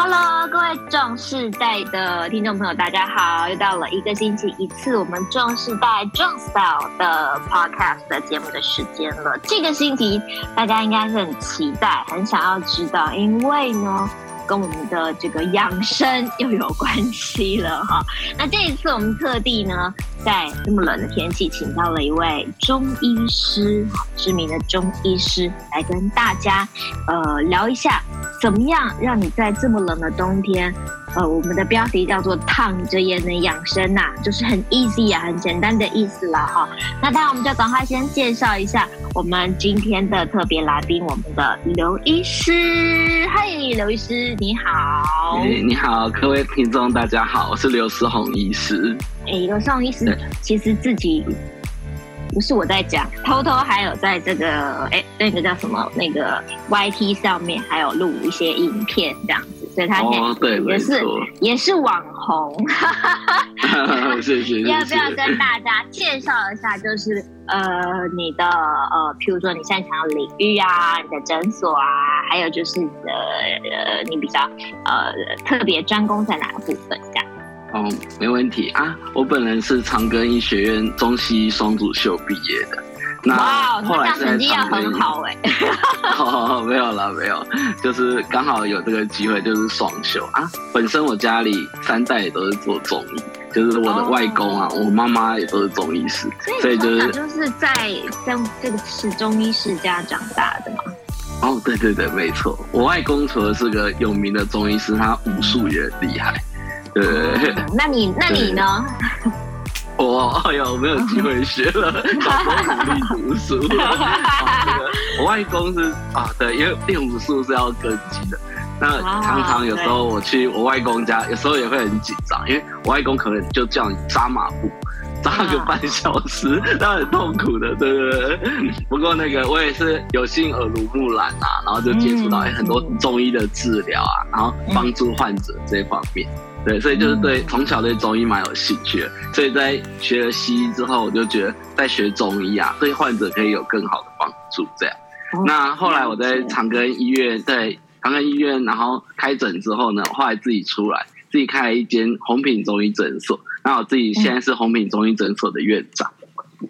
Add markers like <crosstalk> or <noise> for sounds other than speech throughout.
Hello，各位壮世代的听众朋友，大家好！又到了一个星期一次我们壮世代壮 style 的 podcast 的节目的时间了。这个星期大家应该是很期待，很想要知道，因为呢。跟我们的这个养生又有关系了哈。<laughs> 那这一次我们特地呢，在这么冷的天气，请到了一位中医师，知名的中医师，来跟大家呃聊一下，怎么样让你在这么冷的冬天。呃，我们的标题叫做“躺着也能养生”呐，就是很 easy 啊，很简单的意思了哈。那当然，我们就赶快先介绍一下我们今天的特别来宾，我们的刘医师。嗨，刘医师，你好。欸，你好，各位听众，大家好，我是刘思宏医师。哎，刘思宏医师，其实自己不是我在讲，偷偷还有在这个哎那个叫什么那个 YT 上面还有录一些影片这样。所以他现在也是、哦、也是网红，<laughs> 谢谢。要不要跟大家介绍一下？就是呃，你的呃，譬如说你擅长的领域啊，你的诊所啊，还有就是呃呃，你比较呃特别专攻在哪个部分？这样。哦，没问题啊。我本人是长庚医学院中西医双主修毕业的。哇，那这样成绩要很好哎、欸！<laughs> 哦，没有了，没有，就是刚好有这个机会，就是双休啊。本身我家里三代也都是做中医，就是我的外公啊，哦、我妈妈也都是中医师，所以就是就是在在这个是中医世家长大的嘛。哦，对对对，没错。我外公除了是个有名的中医师，他武术也很厉害。对，哦、那你那你呢？我哎呀，我没有机会学了，小时候努力读书。我外公是啊，对，因为练武术是要根基的。那常常有时候我去我外公家，有时候也会很紧张，因为我外公可能就叫你扎马步，扎个半小时，那很痛苦的，对不对？不过那个我也是有幸耳濡目染啊，然后就接触到很多中医的治疗啊，然后帮助患者这方面。对，所以就是对从小对中医蛮有兴趣的，所以在学了西医之后，我就觉得在学中医啊，对患者可以有更好的帮助。这样，那后来我在长庚医院，在长庚医院，然后开诊之后呢，后来自己出来，自己开了一间红品中医诊所。那我自己现在是红品中医诊所的院长。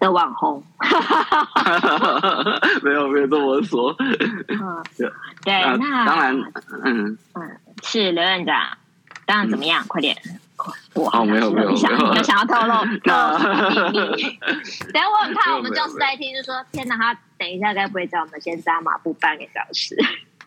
的网红，<laughs> 没有没有这么说。嗯，<laughs> 对，那当然，嗯嗯，是刘院长。当然怎么样？嗯、快点！我哦，没有没有，想没有，有想要透露 <laughs> 透露秘密。等下我很怕我们教室在听，就说天哪，他等一下该不会叫我们先扎马步半个小时？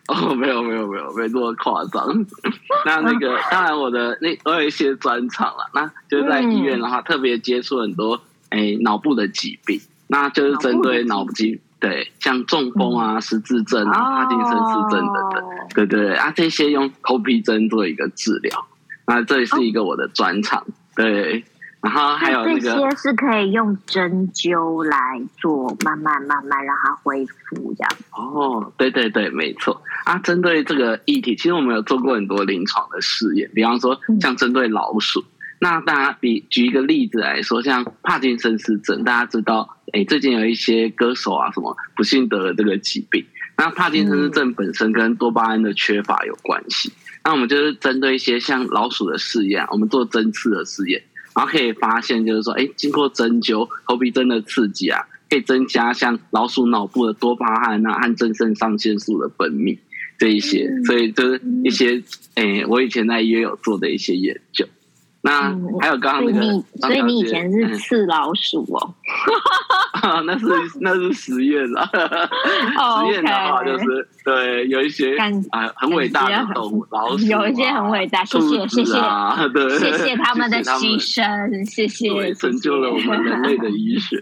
哦，<laughs> 没有没有没有，没这么夸张。<laughs> 那那个当然，我的那我有一些专场了，那就是在医院的话，特别接触很多哎脑部的疾病，那就是针对脑部疾。对，像中风啊、失智症啊、帕金森氏症等等，对对对啊，这些用头皮针做一个治疗，那这也是一个我的专长。对，然后还有那个这些是可以用针灸来做，慢慢慢慢让它恢复这样。哦，对对对，没错啊。针对这个议题，其实我们有做过很多临床的试验，比方说像针对老鼠。嗯那大家比举一个例子来说，像帕金森氏症，大家知道，哎，最近有一些歌手啊，什么不幸得了这个疾病。那帕金森氏症本身跟多巴胺的缺乏有关系。那我们就是针对一些像老鼠的试验，我们做针刺的试验，然后可以发现，就是说，哎，经过针灸、头皮针的刺激啊，可以增加像老鼠脑部的多巴胺啊和正肾上腺素的分泌这一些。所以就是一些，哎，我以前在医院有做的一些研究。那还有刚刚那个，嗯、所以你以前是刺老鼠哦？嗯、<laughs> 那是 <laughs> 那是实验啦。实验的话就是对有一些啊很伟大的动物老鼠，有一些很伟大，谢谢谢谢，<laughs> 对谢谢他们的牺牲，谢谢成就了我们人类的医学。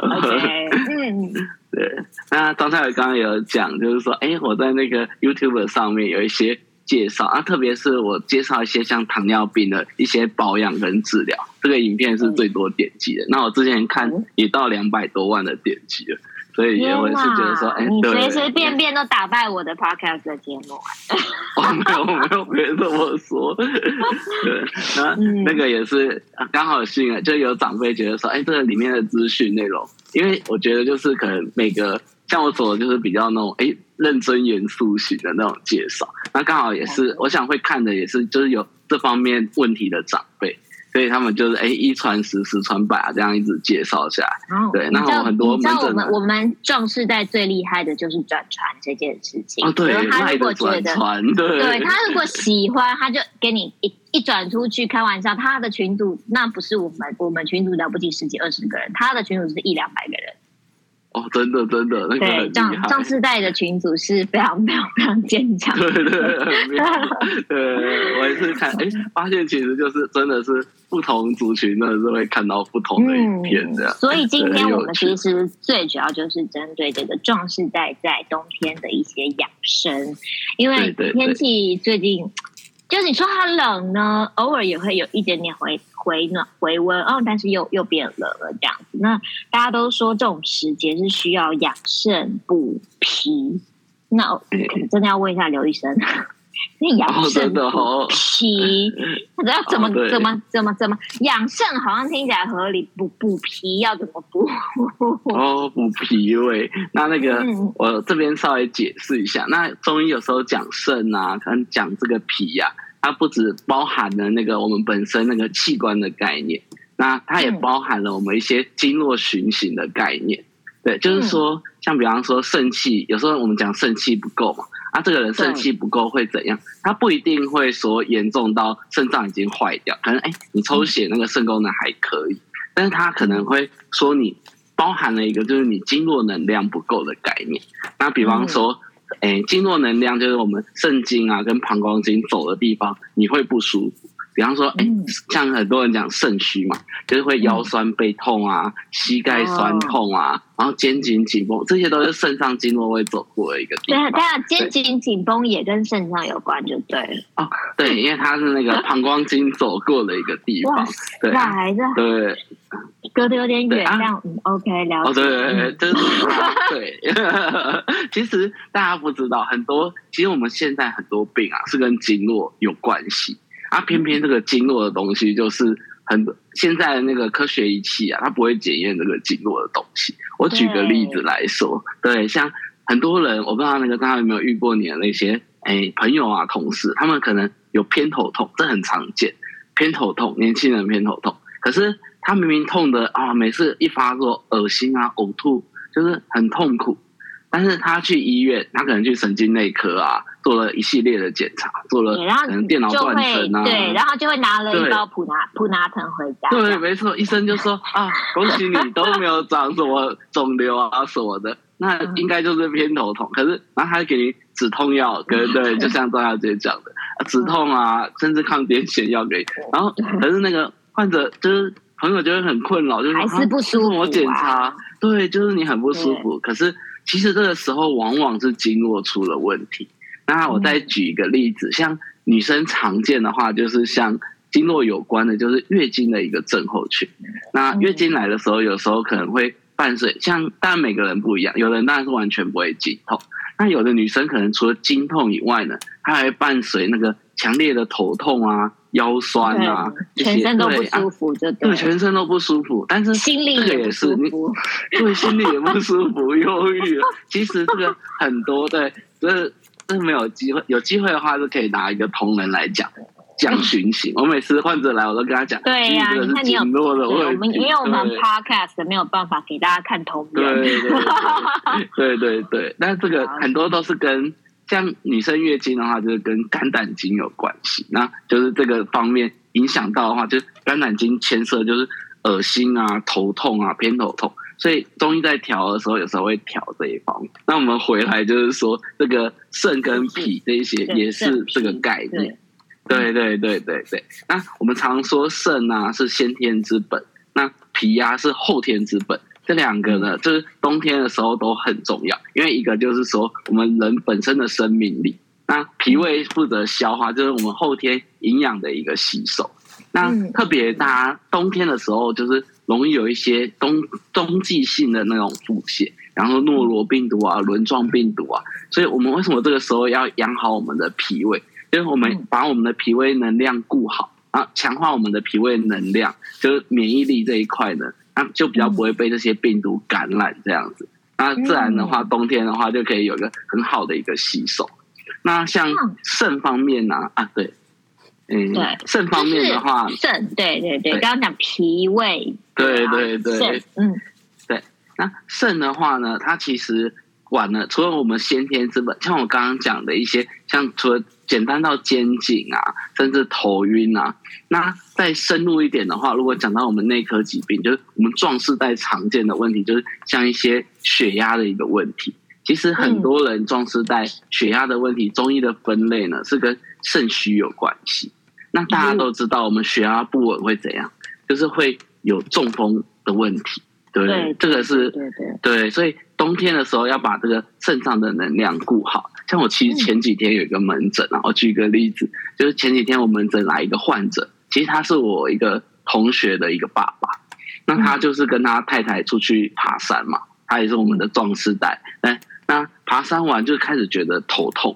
OK，嗯，对。那刚才我刚刚有讲，就是说，哎，我在那个 YouTube 上面有一些。介绍啊，特别是我介绍一些像糖尿病的一些保养跟治疗，这个影片是最多点击的。嗯、那我之前看也到两百多万的点击了，所以也会是觉得说，哎，你随随便便都打败我的 podcast 的节目。<laughs> 哦，没有没有，别这么说。<laughs> 对，那、嗯、那个也是刚好幸运，就有长辈觉得说，哎，这个里面的资讯内容，因为我觉得就是可能每个像我说的，就是比较那种哎。认真严肃型的那种介绍，那刚好也是，我想会看的也是，就是有这方面问题的长辈。所以他们就是哎，一传十，十传百啊，这样一直介绍下来。哦、对，那我很多。你知道我们我们壮世代最厉害的就是转传这件事情。哦，对，他如果觉得，<laughs> 对，对他如果喜欢，他就给你一一转出去。开玩笑，他的群主那不是我们我们群主了不起十几二十个人，他的群主是一两百个人。哦，真的真的，那个对，壮壮世代的群组是非常非常非常坚强。对对对，对，我也是看，哎，<laughs> 发现其实就是真的是不同族群，真的是会看到不同的影片这样。所以今天我们其实最主要就是针对这个壮世代在冬天的一些养生，因为天气最近。就是你说它冷呢，偶尔也会有一点点回回暖回温哦，但是又又变冷了这样子。那大家都说这种时节是需要养肾补脾，那我 <laughs> 真的要问一下刘医生。那养肾补脾，那要怎么怎么怎么怎么养肾？好像听起来合理，补补脾要怎么补？<laughs> 哦，补脾胃。那那个、嗯、我这边稍微解释一下。那中医有时候讲肾啊，可能讲这个脾呀、啊，它不只包含了那个我们本身那个器官的概念，那它也包含了我们一些经络循行的概念。对，就是说，像比方说肾气，有时候我们讲肾气不够嘛。啊，这个人肾气不够会怎样？他不一定会说严重到肾脏已经坏掉，可能哎，你抽血那个肾功能还可以，但是他可能会说你包含了一个就是你经络能量不够的概念。那比方说，哎，经络能量就是我们肾经啊跟膀胱经走的地方，你会不舒服。比方说，哎，像很多人讲肾虚嘛，就是会腰酸背痛啊，膝盖酸痛啊，然后肩颈紧绷，这些都是肾上经络会走过的一个地方。对，啊肩颈紧绷也跟肾上有关，就对了。哦，对，因为它是那个 <laughs> 膀胱经走过的一个地方。对。对，隔得有点远，这样嗯，OK，了解。哦，对对对，就是对。<laughs> 其实大家不知道，很多其实我们现在很多病啊，是跟经络有关系。啊，偏偏这个经络的东西就是很现在的那个科学仪器啊，它不会检验这个经络的东西。我举个例子来说，对，对，像很多人，我不知道那个大家有没有遇过你的那些哎朋友啊、同事，他们可能有偏头痛，这很常见。偏头痛，年轻人偏头痛，可是他明明痛的啊，每次一发作，恶心啊、呕吐，就是很痛苦。但是他去医院，他可能去神经内科啊，做了一系列的检查，做了可能电脑断层啊，对，然后就会拿了一包普拿普拿疼回家。对，没错，医生就说啊，<laughs> 恭喜你都没有长什么肿瘤啊什么的，<laughs> 那应该就是偏头痛。可是，然后他给你止痛药，<laughs> 对对，就像张小姐讲的，止痛啊，甚至抗癫痫药给你。然后，可是那个患者就是朋友就会很困扰，就是还是不舒服。我检查，对，就是你很不舒服，可是。其实这个时候往往是经络出了问题。那我再举一个例子，像女生常见的话，就是像经络有关的，就是月经的一个症候群。那月经来的时候，有时候可能会伴随，像当然每个人不一样，有人当然是完全不会经痛。那有的女生可能除了经痛以外呢，她还会伴随那个强烈的头痛啊。腰酸啊，全身都不舒服，就对，对，全身都不舒服，但是心里也不舒服，对，心里也不舒服，<laughs> 忧郁。其实这个很多，对，这这没有机会，有机会的话是可以拿一个同人来讲讲循行。<laughs> 我每次患者来，我都跟他讲，对呀，你看你有，我们因为我们 podcast 没有办法给大家看同人，对对对对，但是这个很多都是跟。像女生月经的话，就是跟肝胆经有关系，那就是这个方面影响到的话，就是肝胆经牵涉，就是恶心啊、头痛啊、偏头痛，所以中医在调的时候，有时候会调这一方面。那我们回来就是说，这个肾跟脾这一些也是这个概念。对对对对对。那我们常说肾啊是先天之本，那脾啊是后天之本。这两个呢，就是冬天的时候都很重要，因为一个就是说我们人本身的生命力，那脾胃负责消化，就是我们后天营养的一个吸收。那特别大家冬天的时候，就是容易有一些冬冬季性的那种腹泻，然后诺罗病毒啊、轮状病毒啊，所以我们为什么这个时候要养好我们的脾胃？就是我们把我们的脾胃能量顾好啊，强化我们的脾胃能量，就是免疫力这一块呢。那就比较不会被这些病毒感染这样子，那自然的话，冬天的话就可以有一个很好的一个吸收。那像肾方面呢、啊？啊，对，嗯，对，肾方面的话，肾，对对对，刚刚讲脾胃，对对对，肾，嗯，对，那肾的话呢，它其实管了，除了我们先天之本，像我刚刚讲的一些，像除了简单到肩颈啊，甚至头晕啊，那再深入一点的话，如果讲到我们内科疾病，就是我们壮世代常见的问题，就是像一些血压的一个问题。其实很多人壮世代血压的问题，中医的分类呢是跟肾虚有关系。那大家都知道，我们血压不稳会怎样？就是会有中风的问题，对？这个是对对，所以冬天的时候要把这个肾脏的能量顾好。像我其实前几天有一个门诊啊，我举个例子，就是前几天我门诊来一个患者，其实他是我一个同学的一个爸爸，那他就是跟他太太出去爬山嘛，他也是我们的壮士代，哎。那爬山完就开始觉得头痛，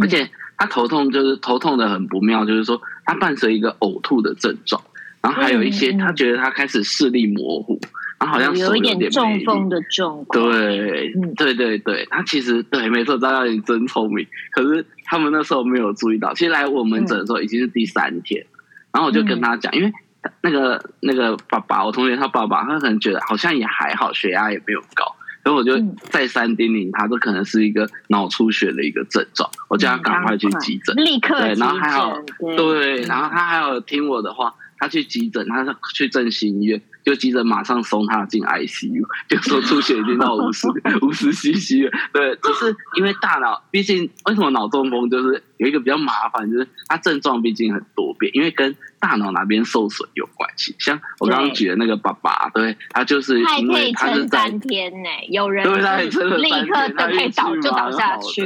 而且他头痛就是头痛的很不妙，就是说他伴随一个呕吐的症状，然后还有一些他觉得他开始视力模糊，然后好像有一点中风的状况。对，对对对，他其实对没错，张大你真聪明。可是他们那时候没有注意到，其实来我们诊的时候已经是第三天，然后我就跟他讲，因为那个那个爸爸，我同学他爸爸，他可能觉得好像也还好，血压也没有高。所以我就再三叮咛他，这可能是一个脑出血的一个症状，我叫他赶快去急诊，立刻对，然后还好，对，然后他还有听我的话，他去急诊，他去振兴医院。就急着马上送他进 ICU，<laughs> 就说出血已经到五十 <laughs> 五十 CC 了。对，就是因为大脑，毕竟为什么脑中风就是有一个比较麻烦，就是它症状毕竟很多变，因为跟大脑哪边受损有关系。像我刚刚举的那个爸爸，对，他就是因为他是在三天呢，有人对他也撑了三天，他可以倒就倒下去。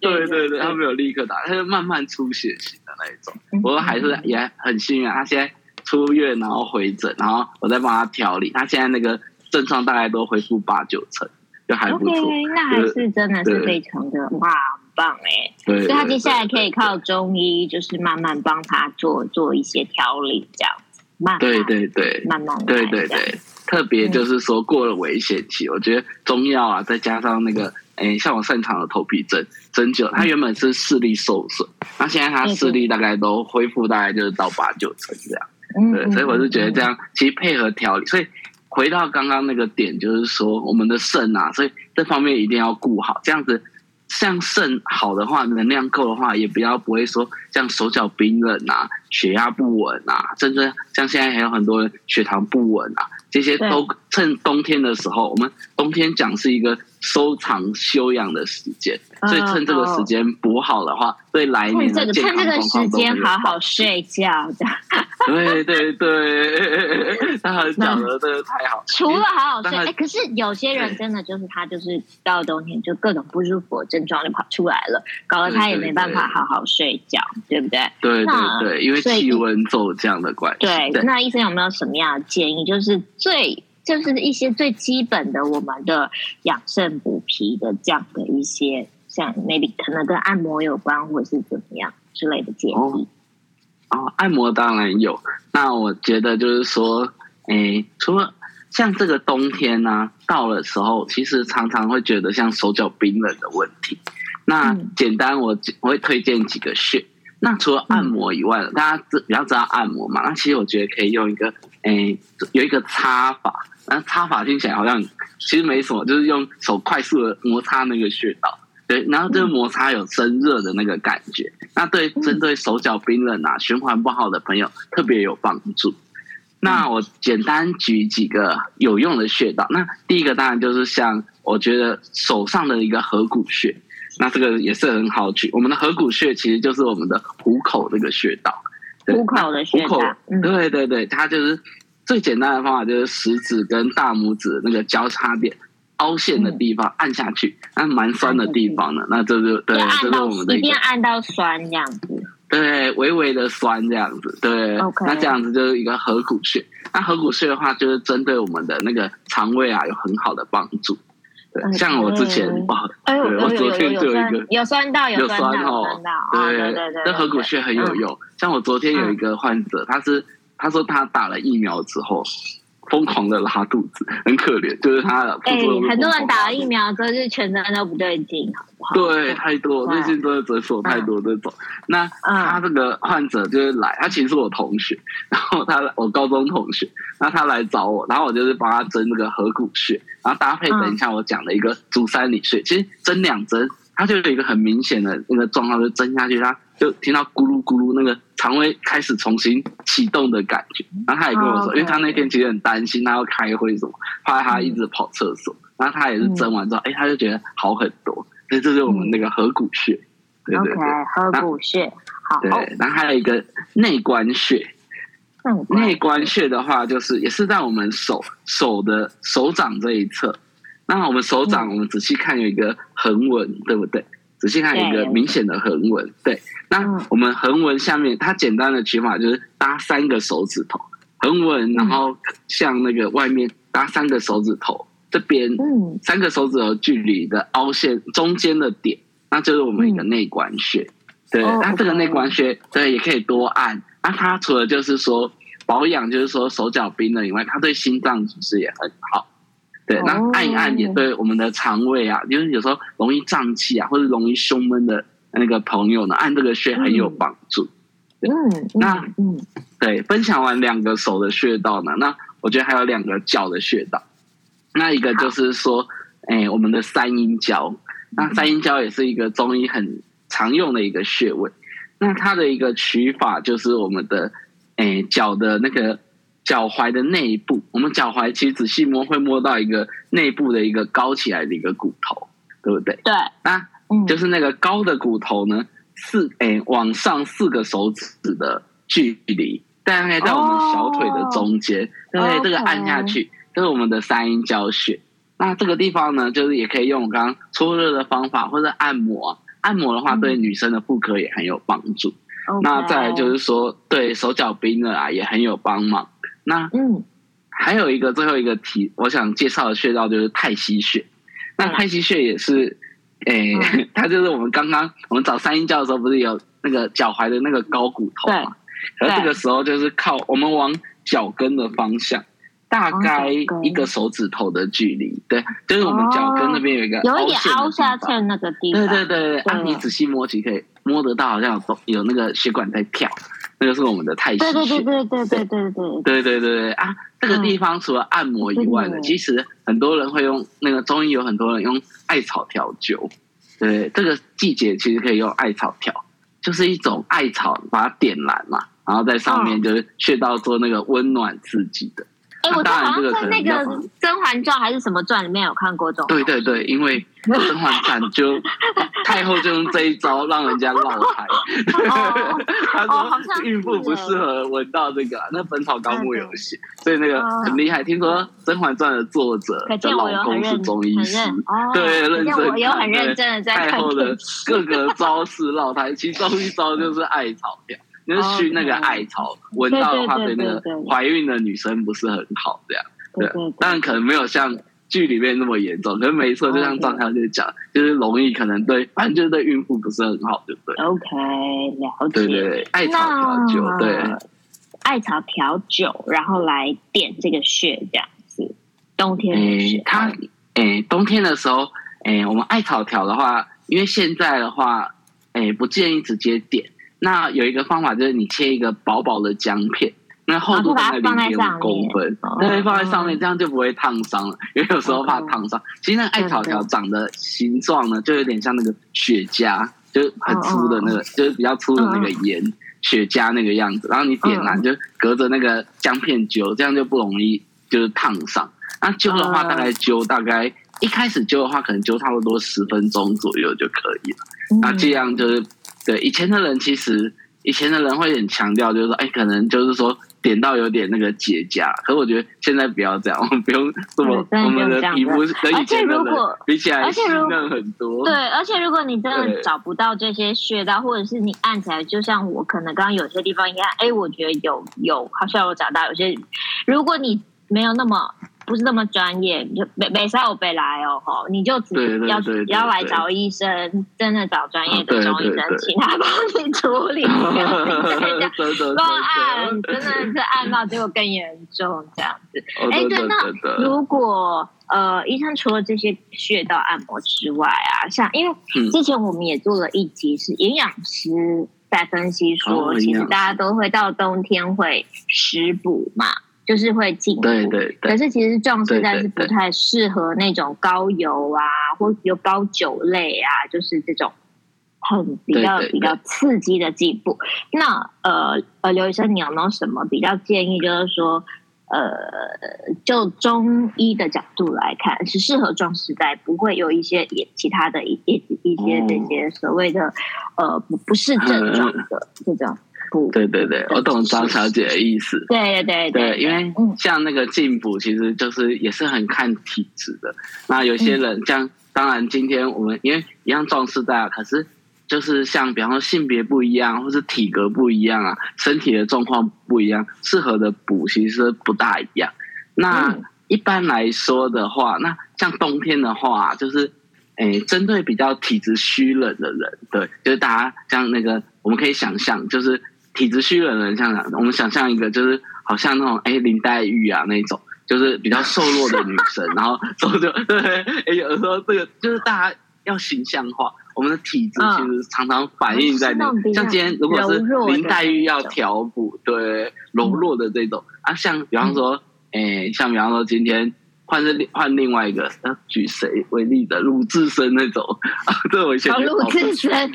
对对对，他没有立刻倒，他是慢慢出血型的那一种。不过还是也很幸运，他现在。出院，然后回诊，然后我再帮他调理。他现在那个症状大概都恢复八九成，就还不错。Okay, 那还是真的是非常的哇，很棒哎！所以他接下来可以靠中医，就是慢慢帮他做做一些调理，这样子。慢慢对对对，慢慢对对对。特别就是说过了危险期，嗯、我觉得中药啊，再加上那个哎，像我擅长的头皮针针灸，他原本是视力受损，那现在他视力大概都恢复，大概就是到八九成这样。对，所以我是觉得这样，其实配合调理。所以回到刚刚那个点，就是说我们的肾啊，所以这方面一定要顾好。这样子，像肾好的话，能量够的话，也不要不会说像手脚冰冷啊、血压不稳啊，甚至像现在还有很多人血糖不稳啊，这些都趁冬天的时候，我们冬天讲是一个。收藏休养的时间，所以趁这个时间补好的话，对来年的健康状况都有。趁这个时间好好睡觉的。对对对，<laughs> 他讲的这个太好。除了好好睡，哎，可是有些人真的就是他就是到了冬天就各种不舒服的症状就跑出来了，搞得他也没办法好好睡觉，对不对？对对对，因为气温骤降的关系。对，那医生有没有什么样的建议？就是最。就是一些最基本的，我们的养肾补脾的这样的一些，像 maybe 可能跟按摩有关，或者是怎么样之类的建议。哦，哦，按摩当然有。那我觉得就是说，诶，除了像这个冬天呢、啊，到了时候，其实常常会觉得像手脚冰冷的问题。那简单我，我我会推荐几个穴。那除了按摩以外，大家知比较知道按摩嘛？那其实我觉得可以用一个，诶，有一个擦法。那擦法听起来好像其实没什么，就是用手快速的摩擦那个穴道，对，然后这个摩擦有生热的那个感觉，那对针对手脚冰冷啊、循环不好的朋友特别有帮助。那我简单举几个有用的穴道，那第一个当然就是像我觉得手上的一个合谷穴，那这个也是很好取。我们的合谷穴其实就是我们的虎口这个穴道，虎口的穴道，对对对，它就是。最简单的方法就是食指跟大拇指那个交叉点凹陷的地方按下去，那蛮酸的地方呢，那这就对，这是我们的一定要按到酸这样子，对，微微的酸这样子，对.那这样子就是一个合谷穴。那合谷穴的话，就是针对我们的那个肠胃啊有很好的帮助。对，像我之前哇，对，我昨天就有一个有酸到有酸哦，对对对，那合谷穴很有用。像我昨天有一个患者，他是。他说他打了疫苗之后，疯狂的拉肚子，<laughs> 很可怜。就是他的，哎、欸，很多人打了疫苗之后，就是全身都不对劲，好不好？对，太多，最近真的诊所太多这种。那他这个患者就是来，他其实是我同学，<laughs> 然后他我高中同学，那他来找我，然后我就是帮他针那个合谷穴，然后搭配等一下我讲的一个足三里穴，其实针两针，他就有一个很明显的那个状况，就针下去他。就听到咕噜咕噜，那个肠胃开始重新启动的感觉。然后他也跟我说，oh, 因为他那天其实很担心，他要开会什么，怕他一直跑厕所。嗯、然后他也是蒸完之后，哎、嗯欸，他就觉得好很多。所以这就是我们那个合谷穴，嗯、对对对，okay, 合谷穴。好。对，然后还有一个内关穴。内关穴的话，就是也是在我们手手的手掌这一侧。那我们手掌，我们仔细看有一个横纹，嗯、对不对？仔细看一个明显的横纹，对。那我们横纹下面，它简单的取法就是搭三个手指头，横纹，然后向那个外面搭三个手指头，这边三个手指头距离的凹陷中间的点，那就是我们一个内关穴。对，那这个内关穴，对，也可以多按。那它除了就是说保养，就是说手脚冰冷以外，它对心脏其实也很好。对，那按一按也对我们的肠胃啊，就是有时候容易胀气啊，或者容易胸闷的那个朋友呢，按这个穴很有帮助。嗯，那嗯，对，分享完两个手的穴道呢，那我觉得还有两个脚的穴道。那一个就是说，哎，我们的三阴交。那三阴交也是一个中医很常用的一个穴位。那它的一个取法就是我们的哎脚的那个。脚踝的内部，我们脚踝其实仔细摸会摸到一个内部的一个高起来的一个骨头，对不对？对，那就是那个高的骨头呢，四诶往上四个手指的距离，大概在我们小腿的中间，对、哦，这个按下去，这是我们的三阴交穴。那这个地方呢，就是也可以用我刚刚搓热的方法，或者按摩。按摩的话，对女生的妇科也很有帮助。嗯、那再来就是说，对手脚冰冷啊，也很有帮忙。那嗯，还有一个最后一个题，我想介绍的穴道就是太溪穴。那太溪穴也是，诶、欸，嗯、<laughs> 它就是我们刚刚我们找三阴交的时候，不是有那个脚踝的那个高骨头嘛？对。而这个时候就是靠我们往脚跟的方向，大概一个手指头的距离，对，就是我们脚跟那边有一个有一点凹下去那个地方。对对对对，啊，你仔细摸起可以摸得到，好像有有那个血管在跳。那个是我们的太溪穴，对对对对对对对对对对对对啊！这个地方除了按摩以外呢，其实很多人会用那个中医，有很多人用艾草调灸。对，这个季节其实可以用艾草调，就是一种艾草把它点燃嘛，然后在上面就是穴道做那个温暖刺激的。哎，我当然这个在那个《甄嬛传》还是什么传里面有看过这种。对对对，因为《甄嬛传》就 <laughs> 太后就用这一招让人家落胎。<laughs> 他说孕妇不适合闻到这个，那《本草纲目》有写，所以那个很厉害。听说《甄嬛传》的作者的老公是中医师，对，认真。我有很认真的在看。太后的各个招式落胎，其中一招就是艾草调。就是熏那个艾草，闻到的话对那个怀孕的女生不是很好，这样对。当然可能没有像剧里面那么严重，可是没错，就像张小姐讲，就是容易可能对，反正就是对孕妇不是很好，对不对？OK，了解。对对对，艾草调酒，对，艾草调酒，然后来点这个穴，这样子。冬天诶，它诶，冬天的时候，诶，我们艾草调的话，因为现在的话，诶，不建议直接点。那有一个方法，就是你切一个薄薄的姜片，那厚度大概零点五公分，对，放在上面，这样就不会烫伤了。因为有时候怕烫伤。其实那个艾草条长的形状呢，就有点像那个雪茄，就很粗的那个，就是比较粗的那个盐雪茄那个样子。然后你点燃，就隔着那个姜片灸，这样就不容易就是烫伤。那灸的话，大概灸大概一开始灸的话，可能灸差不多十分钟左右就可以了。那这样就是。对，以前的人其实以前的人会很强调，就是说，哎，可能就是说点到有点那个结痂。可是我觉得现在不要这样，<laughs> 我们不用这么，我们的皮肤跟以前的人比起来细嫩很多。对，而且如果你真的找不到这些穴道，或者是你按起来，就像我可能刚刚有些地方一按，哎，我觉得有有好像我找到有些，如果你没有那么。不是那么专业，你就没没事我别来哦，吼，你就只要要来找医生，真的找专业的中医生，请他帮你处理。<laughs> 个案真的是按到结果更严重这样子。哎，对，那如果呃，医生除了这些穴道按摩之外啊，像因为之前我们也做了一集是营养师在分析说，其实大家都会到冬天会食补嘛。就是会进步，对对对，可是其实壮士代是不太适合那种高油啊，或有高酒类啊，就是这种很比较比较刺激的进步。那呃呃，刘医生，你有没有什么比较建议？就是说，呃，就中医的角度来看，是适合壮士代，不会有一些也其他的一一一些这些所谓的呃不不是症状的这种。对对对，我懂张小姐的意思。对对对，对，因为像那个进补，其实就是也是很看体质的。那有些人像，当然今天我们因为一样壮士代啊，可是就是像比方说性别不一样，或是体格不一样啊，身体的状况不一样，适合的补其实不大一样。那一般来说的话，那像冬天的话，就是诶，针对比较体质虚冷的人，对，就是大家像那个，我们可以想象，就是。体质虚冷的人，像我们想象一个，就是好像那种哎林黛玉啊那种，就是比较瘦弱的女生，<laughs> 然后对，哎有时候这个就是大家要形象化，我们的体质其实常常反映在那，嗯、像今天如果是林黛玉要调补，对柔弱的这种啊，像比方说，哎、嗯、像比方说今天。换是换另外一个，要举谁为例的？鲁智深那种啊，这我以前鲁智深，<laughs>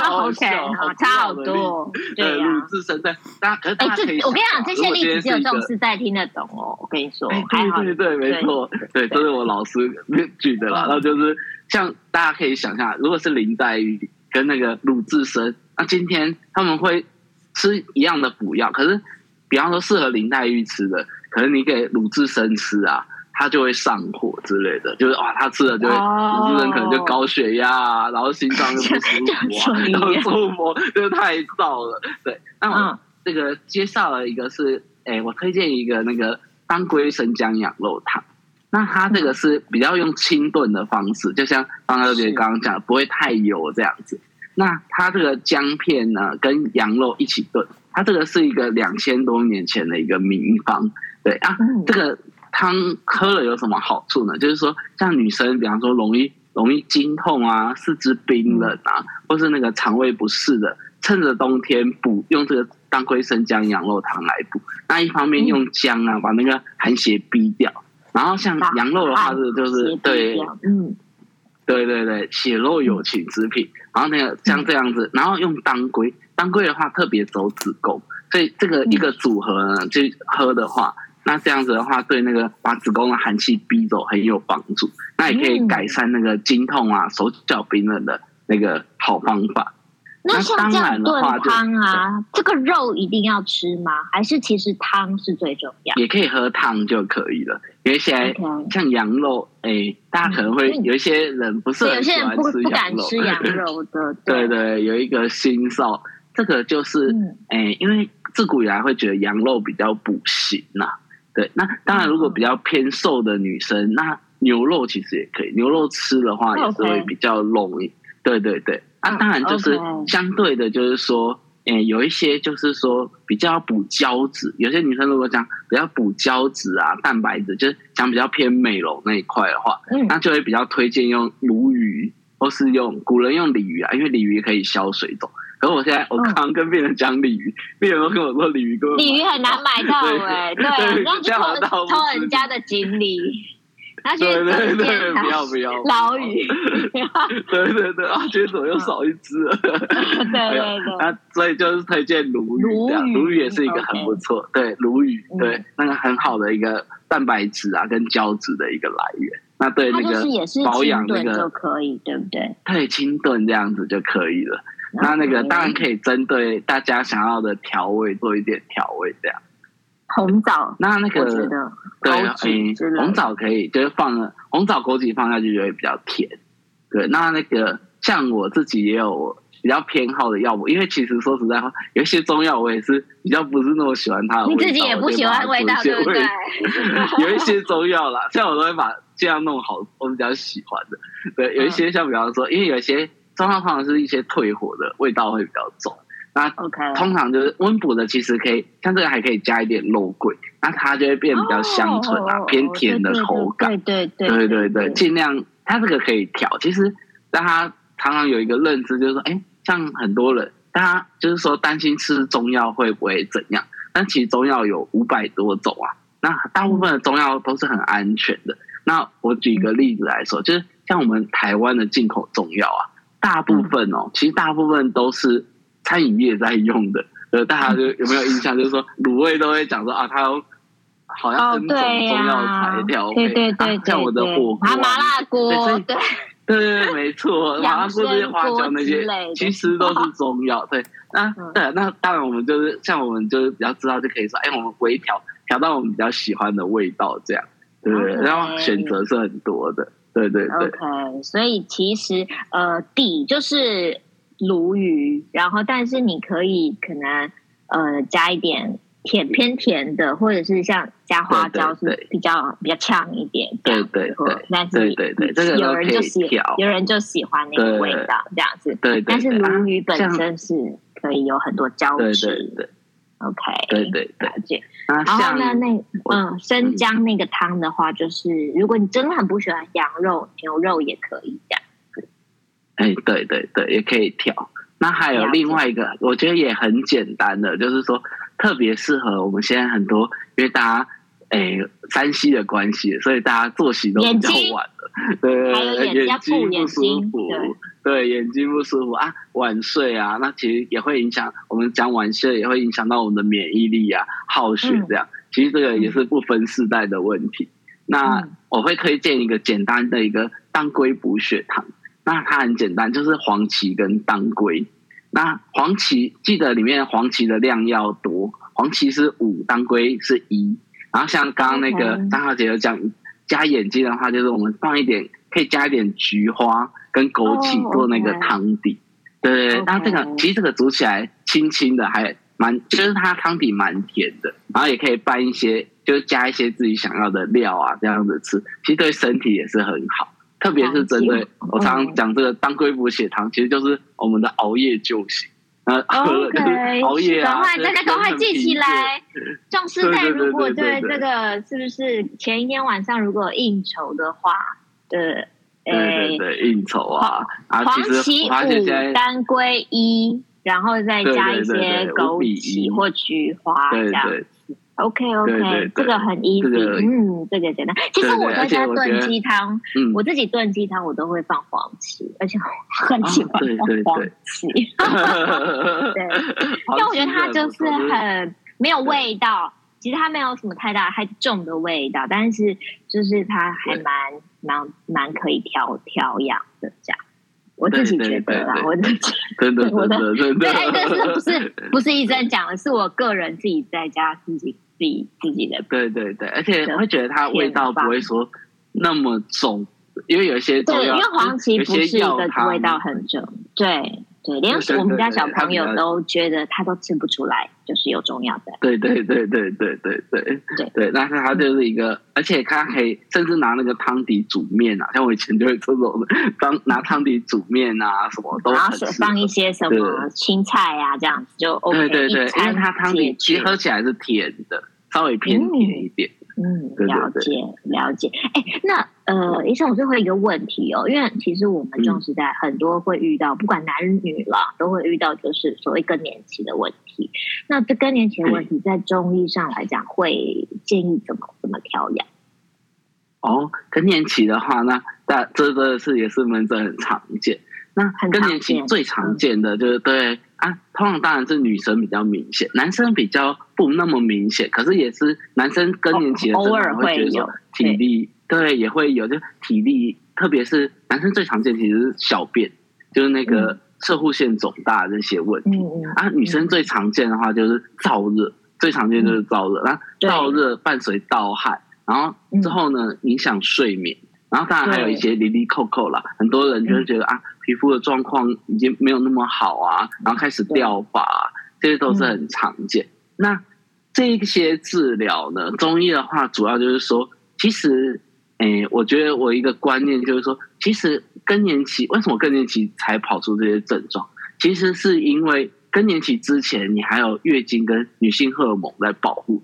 OK，好差好多。对，鲁智深在大家可是大家可以，我跟你讲，这些例子只有壮士代听得懂哦。我跟你说，对对对，没错，对，都是我老师举的啦。然后就是像大家可以想象，如果是林黛玉跟那个鲁智深，那今天他们会吃一样的补药，可是比方说适合林黛玉吃的，可是你给鲁智深吃啊。他就会上火之类的，就是哇，他吃了就会，有些人可能就高血压啊，然后心脏就不舒服啊，然后触摸就太燥了。对，那我这个介绍了一个是，哎，我推荐一个那个当归生姜羊肉汤。那它这个是比较用清炖的方式，就像方小姐刚刚讲的，不会太油这样子。那它这个姜片呢，跟羊肉一起炖，它这个是一个两千多年前的一个名方。对啊，这个。汤喝了有什么好处呢？就是说，像女生，比方说容易容易经痛啊、四肢冰冷啊，或是那个肠胃不适的，趁着冬天补，用这个当归生姜羊肉汤来补。那一方面用姜啊，把那个寒邪逼掉。然后像羊肉的话，是就是对，嗯，对对对，血肉有情之品。然后那个像这样子，然后用当归，当归的话特别走子宫，所以这个一个组合呢，就喝的话。那这样子的话，对那个把子宫的寒气逼走很有帮助。那也可以改善那个经痛啊、手脚冰冷的那个好方法。那像这样炖汤啊，这个肉一定要吃吗？还是其实汤是最重要？也可以喝汤就可以了。因为现在像羊肉，哎、欸，大家可能会有一些人不是很喜欢吃羊肉，有些人不不敢吃羊肉的。对，对对，有一个心少，这个就是哎、因为自古以来会觉得羊肉比较补形呐。对，那当然，如果比较偏瘦的女生，那牛肉其实也可以。牛肉吃的话，也是会比较容易。对对对，那当然就是相对的，就是说，诶，有一些就是说比较补胶质。有些女生如果讲比较补胶质啊、蛋白质，就是讲比较偏美容那一块的话，那就会比较推荐用鲈鱼，或是用古人用鲤鱼啊，因为鲤鱼可以消水肿。然后我现在我刚刚跟病人讲鲤鱼，病人都跟我说鲤鱼，鲤鱼很难买到哎，对，<laughs> 然后就偷偷人家的锦鲤，而且对对对，不要不要老鱼，<laughs> 对对对啊，今天怎么又少一只了？<laughs> 对对对，那所以就是推荐鲈鱼，这样鲈鱼也是一个很不错，对鲈鱼，对那个很好的一个蛋白质啊跟胶质的一个来源。那对那个保养那个就可以，对不对？对，清炖这样子就可以了。那那个当然可以针对大家想要的调味做一点调味，这样。红枣，那那个对，嗯，红枣可以，就是放了红枣枸杞放下去就会比较甜。对，那那个像我自己也有比较偏好的药物，因为其实说实在话，有一些中药我也是比较不是那么喜欢它的味道。你自己也不喜欢味道，对不对？有一些中药啦，像我都会把这样弄好，我比较喜欢的。对，有一些像比方说，因为有一些中药通常是一些退火的味道会比较重。那 OK，通常就是温补的，其实可以像这个还可以加一点肉桂，那它就会变比较香醇啊，哦、偏甜的口感。对对对对对，尽量它这个可以调。其实大家常常有一个认知，就是说，哎。像很多人，大家就是说担心吃中药会不会怎样？但其实中药有五百多种啊，那大部分的中药都是很安全的。那我举一个例子来说，就是像我们台湾的进口中药啊，大部分哦，其实大部分都是餐饮业在用的。呃，大家就有没有印象？就是说卤味都会讲说啊，它有好像 N 种中药材料，对对对，像我的火锅、麻辣锅，对。对 <laughs> 对对，没错，<laughs> 麻辣锅这些花椒那些，其实都是中药。对，那对，那当然我们就是像我们就是比较知道就可以说，哎，我们微调调到我们比较喜欢的味道，这样，对不对？然后选择是很多的，对对对。OK，所以其实呃底就是鲈鱼，然后但是你可以可能呃加一点。甜偏甜的，或者是像加花椒是比较比较呛一点，对对对，但是对对对，有人就喜有人就喜欢那个味道这样子，对。但是鲈鱼本身是可以有很多胶质，OK，对对对，了解。然后呢，那嗯，生姜那个汤的话，就是如果你真的很不喜欢羊肉、牛肉也可以这样子。哎，对对对，也可以调。那还有另外一个，我觉得也很简单的，就是说。特别适合我们现在很多，因为大家诶山西的关系，所以大家作息都比较晚了，对，眼睛不舒服，对，眼睛不舒服。啊，晚睡啊，那其实也会影响我们讲晚睡，也会影响到我们的免疫力啊，耗血这样，其实这个也是不分世代的问题。那我会推荐一个简单的一个当归补血汤，那它很简单，就是黄芪跟当归。那黄芪记得里面黄芪的量要多，黄芪是五，当归是一。然后像刚刚那个张小姐有讲加眼睛的话，就是我们放一点，可以加一点菊花跟枸杞做那个汤底。对对对，然后这个其实这个煮起来轻轻的，还蛮就是它汤底蛮甜的。然后也可以拌一些，就是加一些自己想要的料啊，这样子吃，其实对身体也是很好。特别是针对我常常讲这个当归补血汤，其实就是我们的熬夜救 <laughs> OK，熬夜啊，赶快大家赶快记起来。壮士代如果对这个是不是前一天晚上如果应酬的话，对，对对应酬啊，黄芪五，当归一，然后再加一些枸杞或菊花这样。OK OK，对对对，这个很 easy，、这个、嗯，这个简单。其实我在家炖鸡汤，我，自己炖鸡汤我都会放黄芪，而且我很喜欢放黄芪。<laughs> 对，因为我觉得它就是很没有味道，其实它没有什么太大太重的味道，但是就是它还蛮蛮蛮可以调调养的这样。我自己觉得啦，我自己真 <laughs> 的真的真的，对，但是不是不是医生讲的，是我个人自己在家自己。自己自己的对对对，而且会觉得它味道不会说那么重，因为有一些对，因为黄芪不是一个味道很重，对对，连我们家小朋友都觉得他都吃不出来，就是有中药的。对对对对对对对对对，但是他就是一个，而且他可以甚至拿那个汤底煮面啊，像我以前就会做这种，当拿汤底煮面啊，什么都然后放一些什么青菜啊，这样子就 OK。对对对，因为它汤底其实喝起来是甜的。稍微偏甜一点，嗯，了解了解。哎，那呃，医生，我最后一个问题哦，因为其实我们中时代很多会遇到，不管男女啦，都会遇到，就是所谓更年期的问题。那这更年期的问题，在中医上来讲，会建议怎么怎么调养？哦，更年期的话，那那这个是也是门诊很常见。那更年期最常见的就是对。啊，通常当然是女生比较明显，男生比较不那么明显。可是也是男生更年期的时候，偶尔会觉得说体力对，对也会有，就体力，特别是男生最常见其实是小便，就是那个侧护腺肿大这些问题。嗯、啊，女生最常见的话就是燥热，最常见就是燥热，那燥热伴随盗汗，然后之后呢影响睡眠。然后当然还有一些哩哩扣扣啦，很多人就会觉得啊，皮肤的状况已经没有那么好啊，然后开始掉发，这些都是很常见。那这些治疗呢，中医的话主要就是说，其实，诶，我觉得我一个观念就是说，其实更年期为什么更年期才跑出这些症状？其实是因为更年期之前，你还有月经跟女性荷尔蒙在保护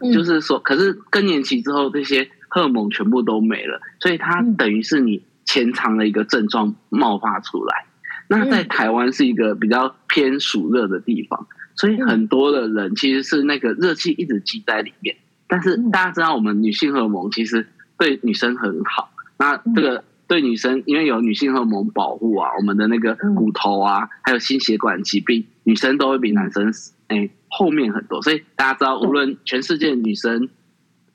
你，就是说，可是更年期之后，这些荷尔蒙全部都没了，所以它等于是你潜藏的一个症状冒发出来。那在台湾是一个比较偏暑热的地方，所以很多的人其实是那个热气一直积在里面。但是大家知道，我们女性荷尔蒙其实对女生很好。那这个。对女生，因为有女性荷尔蒙保护啊，我们的那个骨头啊，还有心血管疾病，女生都会比男生哎后面很多。所以大家知道，无论全世界女生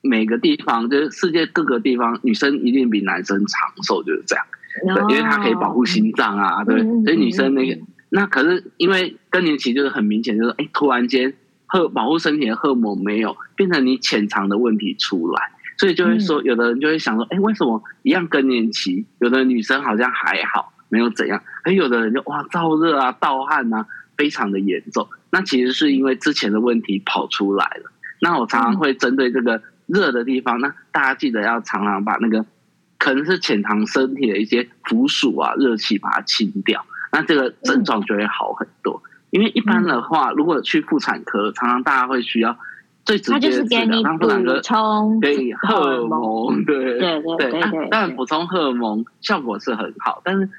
每个地方，就是世界各个地方，女生一定比男生长寿，就是这样。对，因为它可以保护心脏啊，对。所以女生那个，那可是因为更年期就是很明显，就是哎，突然间荷保护身体的荷尔蒙没有，变成你潜藏的问题出来。所以就会说，有的人就会想说，哎，为什么一样更年期，有的女生好像还好，没有怎样，而有的人就哇燥热啊、盗汗啊，非常的严重。那其实是因为之前的问题跑出来了。那我常常会针对这个热的地方，那大家记得要常常把那个可能是潜藏身体的一些腐暑啊、热气把它清掉，那这个症状就会好很多。因为一般的话，如果去妇产科，常常大家会需要。最直接的治疗，它补充给荷尔蒙，对对对对，但补充荷尔蒙效果是很好，但是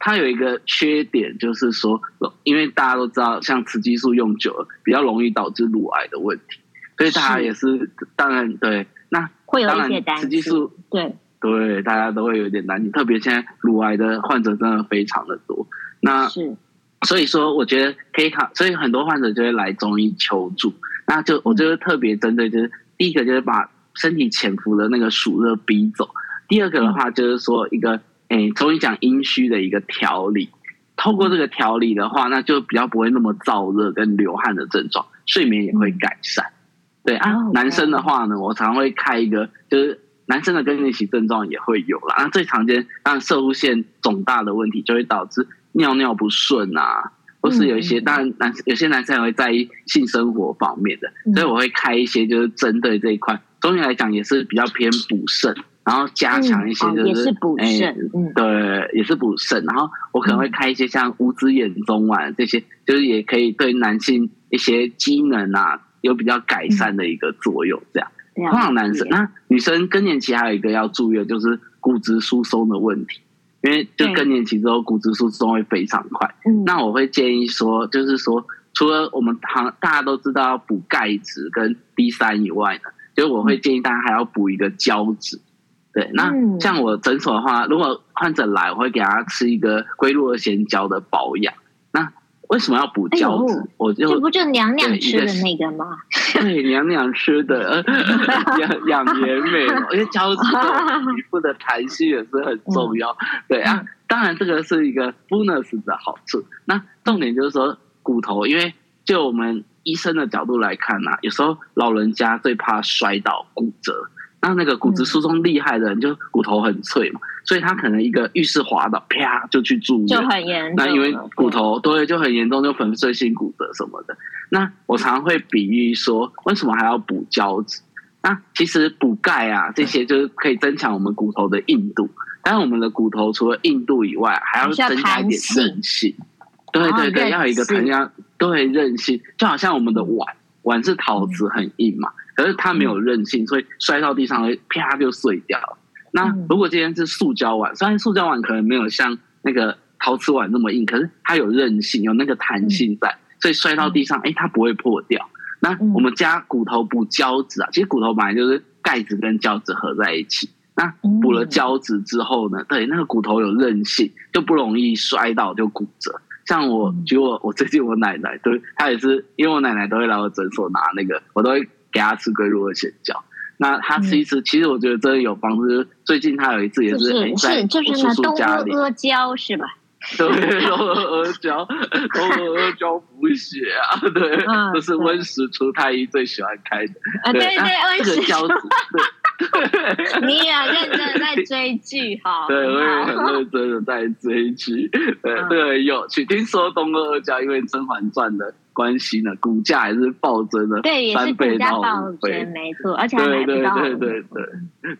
它有一个缺点，就是说，因为大家都知道，像雌激素用久了，比较容易导致乳癌的问题，所以大家也是。当然对，那会有一些担心，对。对，大家都会有点担心，特别现在乳癌的患者真的非常的多，那是。所以说，我觉得可以考，所以很多患者就会来中医求助。那就我就是特别针对，就是第一个就是把身体潜伏的那个暑热逼走，第二个的话就是说一个诶，中医讲阴虚的一个调理，透过这个调理的话，那就比较不会那么燥热跟流汗的症状，睡眠也会改善。对啊，男生的话呢，我常会开一个，就是男生的更年期症状也会有啦。那最常见，当然摄护腺肿大的问题就会导致尿尿不顺啊。或是有一些，当然男有些男生也会在意性生活方面的，所以我会开一些就是针对这一块。中医来讲也是比较偏补肾，然后加强一些就是补肾，嗯，对，也是补肾。然后我可能会开一些像五子衍宗丸这些，就是也可以对男性一些机能啊有比较改善的一个作用。这样，通常男生，那女生更年期还有一个要注意的就是骨质疏松的问题。因为就更年期之后，骨质疏松会非常快。嗯，那我会建议说，就是说，除了我们行大家都知道要补钙质跟 D 三以外呢，就是我会建议大家还要补一个胶质。对，那像我诊所的话，如果患者来，我会给他吃一个龟鹿二仙胶的保养。那为什么要补胶质？我就这不就娘娘吃的那个吗？对，娘娘吃的养养颜美，因为胶质皮肤的弹性也是很重要。对啊，当然这个是一个 bonus 的好处。那重点就是说骨头，因为就我们医生的角度来看呐、啊，有时候老人家最怕摔倒骨折。那那个骨质疏松厉害的人，就骨头很脆嘛，所以他可能一个浴室滑倒，啪就去住院，就很严重。那因为骨头对就很严重，就粉碎性骨折什么的。那我常常会比喻说，为什么还要补胶质？那其实补钙啊，这些就是可以增强我们骨头的硬度。但是我们的骨头除了硬度以外，还要增加一点韧性。对对对，要有一个增加对韧性，就好像我们的碗，碗是陶瓷很硬嘛。可是它没有韧性，所以摔到地上会啪就碎掉。那如果今天是塑胶碗，虽然塑胶碗可能没有像那个陶瓷碗那么硬，可是它有韧性，有那个弹性在，所以摔到地上，哎，它不会破掉。那我们加骨头补胶质啊，其实骨头本来就是钙质跟胶质合在一起。那补了胶质之后呢，对，那个骨头有韧性，就不容易摔倒就骨折。像我举我我最近我奶奶，对，她也是，因为我奶奶都会来我诊所拿那个，我都会。给他吃龟鹿二仙胶，那他吃一吃，其实我觉得真的有帮助。就是最近他有一次也是在我叔叔家里，阿胶是吧？对，东阿胶，<laughs> 东阿胶补血啊，对，这是温实初太医最喜欢开的。啊，对对，温实初。<laughs> 你也认真的在追剧哈？对，我也很认真的在追剧。对，这个很有趣。听说东阿阿胶因为《甄嬛传》的关系呢，股价还是暴增了，对，也是股价暴增，没错，而且还买不到。对对对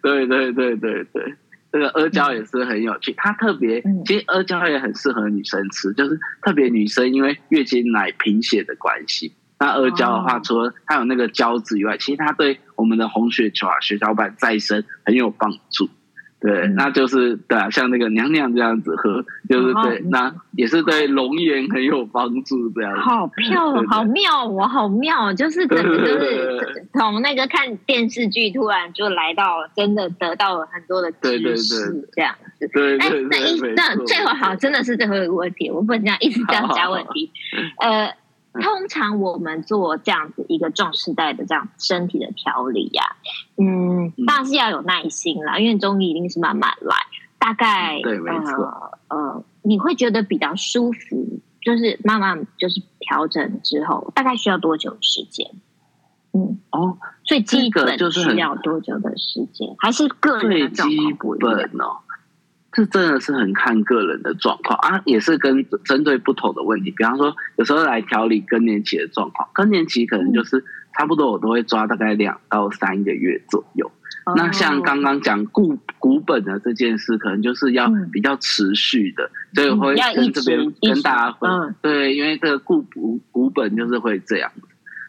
对对对对对对对。这个阿胶也是很有趣，它特别，其实阿胶也很适合女生吃，就是特别女生因为月经来贫血的关系，那阿胶的话，除了它有那个胶质以外，其实它对我们的红血球啊、血小板再生很有帮助。对，那就是对啊，像那个娘娘这样子喝，就是对，那也是对龙颜很有帮助这样子。好漂亮，好妙哦，好妙，就是真的就是 <laughs> 从那个看电视剧，突然就来到真的得到了很多的知识，这样子。对，那那一那最后好，真的是最后一个问题，我不能这样一直这样加问题，<laughs> 呃。通常我们做这样子一个重世代的这样身体的调理呀，嗯，当然是要有耐心啦，因为中医一定是慢慢来。大概对，没错。呃，你会觉得比较舒服，就是慢慢就是调整之后，大概需要多久时间？嗯，哦，最基本需要多久的时间？还是个人的最基本哦。这真的是很看个人的状况啊，也是跟针对不同的问题。比方说，有时候来调理更年期的状况，更年期可能就是差不多，我都会抓大概两到三个月左右。嗯、那像刚刚讲固骨本的这件事，可能就是要比较持续的，嗯、所以我会跟这边跟大家分。嗯、对，因为这个固骨骨本就是会这样。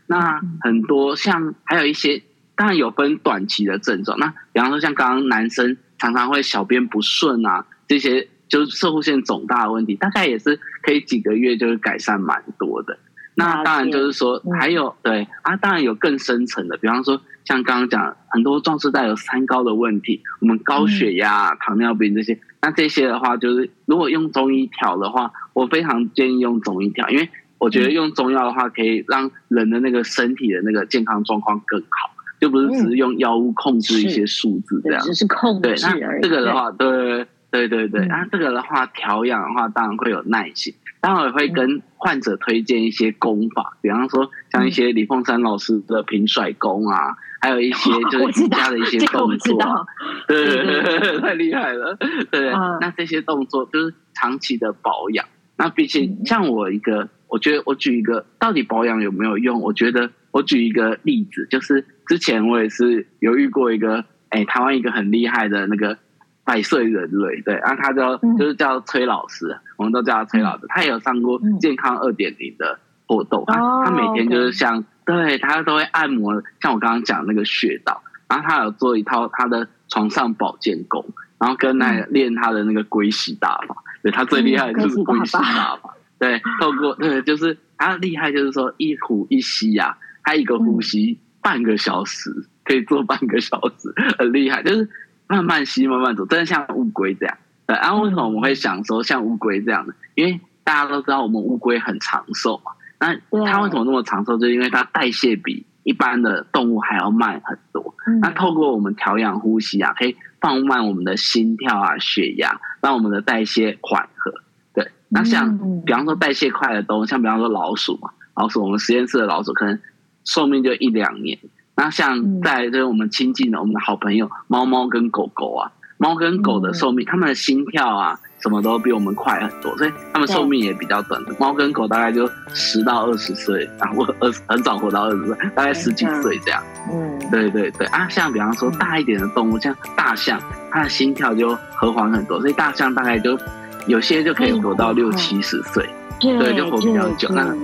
那很多像还有一些，当然有分短期的症状。那比方说，像刚刚男生。常常会小便不顺啊，这些就是射护腺肿大的问题，大概也是可以几个月就会改善蛮多的。那当然就是说，还有对啊，当然有更深层的，比方说像刚刚讲很多壮士带有三高的问题，我们高血压、糖尿病这些，那这些的话，就是如果用中医调的话，我非常建议用中医调，因为我觉得用中药的话，可以让人的那个身体的那个健康状况更好。就不是只是用药物控制一些数字这样，只是控制而已。对，那这个的话，对。对对对，那这个的话调养的话，当然会有耐心，当然也会跟患者推荐一些功法，比方说像一些李凤山老师的平甩功啊，还有一些 <laughs> 就是瑜伽的一些动作，<laughs> 对对对，太厉害了，对，那这些动作就是长期的保养。那毕竟像我一个，我觉得我举一个，到底保养有没有用？我觉得我举一个例子，就是。之前我也是有遇过一个，哎、欸，台湾一个很厉害的那个百岁人类，对，然后他叫就是叫崔老师，嗯、我们都叫他崔老师，他也有上过健康二点零的活动，他、嗯、他每天就是像，哦 okay、对他都会按摩，像我刚刚讲那个穴道，然后他有做一套他的床上保健功，然后跟那练他的那个龟息大法，对他最厉害的就是龟息大法，对，透过对，就是他厉害，就是说一呼一吸呀、啊，他一个呼吸。嗯半个小时可以做半个小时，<laughs> 很厉害，就是慢慢吸，慢慢走，真的像乌龟这样。对，然后为什么我们会想说像乌龟这样的？因为大家都知道我们乌龟很长寿嘛。那它为什么那么长寿？就是因为它代谢比一般的动物还要慢很多。那透过我们调养呼吸啊，可以放慢我们的心跳啊、血压，让我们的代谢缓和。对，那像比方说代谢快的动物，像比方说老鼠嘛，老鼠我们实验室的老鼠可能。寿命就一两年，那像在就是我们亲近的我们的好朋友猫猫跟狗狗啊，猫跟狗的寿命，它们的心跳啊什么都比我们快很多，所以它们寿命也比较短。的。猫跟狗大概就十到二十岁，然后二十很早活到二十岁，大概十几岁这样。嗯，对对对。啊，像比方说大一点的动物，像大象，它的心跳就和缓很多，所以大象大概就有些就可以活到六七十岁，对，就活比较久。那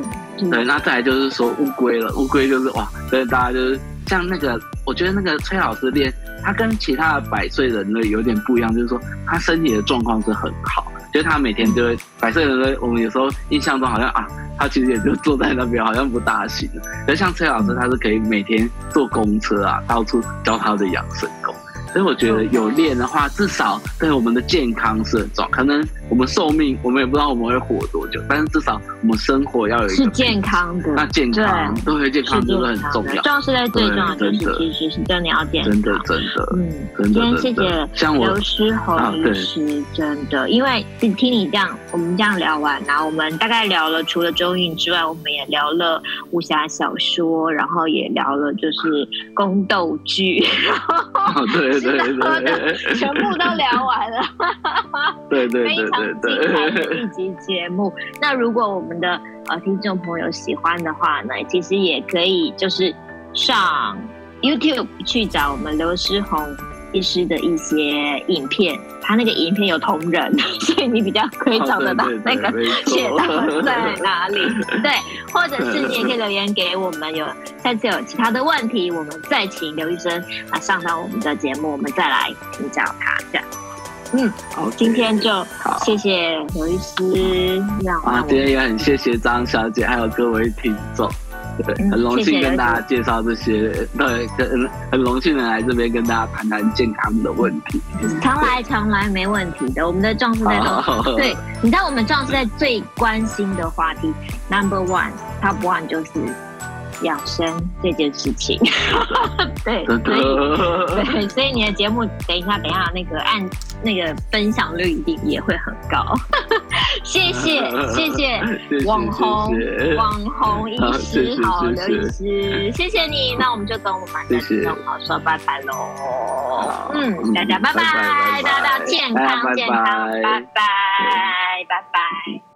对，那再来就是说乌龟了。乌龟就是哇，所以大家就是像那个，我觉得那个崔老师练，他跟其他的百岁人类有点不一样，就是说他身体的状况是很好，就是他每天就会百岁人类，我们有时候印象中好像啊，他其实也就坐在那边，好像不大行。可是像崔老师，他是可以每天坐公车啊，到处教他的养生功。所以我觉得有练的话，至少对我们的健康是很重要。可能我们寿命，我们也不知道我们会活多久，但是至少我们生活要有一个是健康的，那健康对，对健康真的很重要。重是在最重要就是其实是真的要健康，真的真的，嗯，真的今天谢谢像刘诗鋐医师，真的，因为听你这样，我们这样聊完，然后我们大概聊了除了周韵之外，我们也聊了武侠小说，然后也聊了就是宫斗剧，<laughs> 对对对，全部都聊完了，<laughs> 对对对对对。精彩的一集节目。那如果我们的呃听众朋友喜欢的话呢，其实也可以就是上 YouTube 去找我们刘诗鋐医师的一些影片。他那个影片有同人，<laughs> 所以你比较可以找得到那个写的在 <laughs> 哪里。对，或者是你也可以留言给我们，有下次有其他的问题，我们再请刘医生啊上到我们的节目，我们再来请教他这样。嗯，好，今天就谢谢刘医师，让啊，今天也很谢谢张小姐，还有各位听众，对，很荣幸跟大家介绍这些，<laughs> 对，很很荣幸的来这边跟大家谈谈健康的问题。常来常来，没问题的。我们的壮士在都 <laughs> 对，你知道我们壮士在最关心的话题，Number One Top One 就是。养生这件事情，<laughs> 对，所以对，所以你的节目等一下，等一下那个按那个分享率一定也会很高。<laughs> <laughs> 谢谢谢谢网红网红医师好，刘医师，谢谢你。那我们就跟我们的听众好说拜拜喽。嗯，大家拜拜，大家健康健康，拜拜拜拜。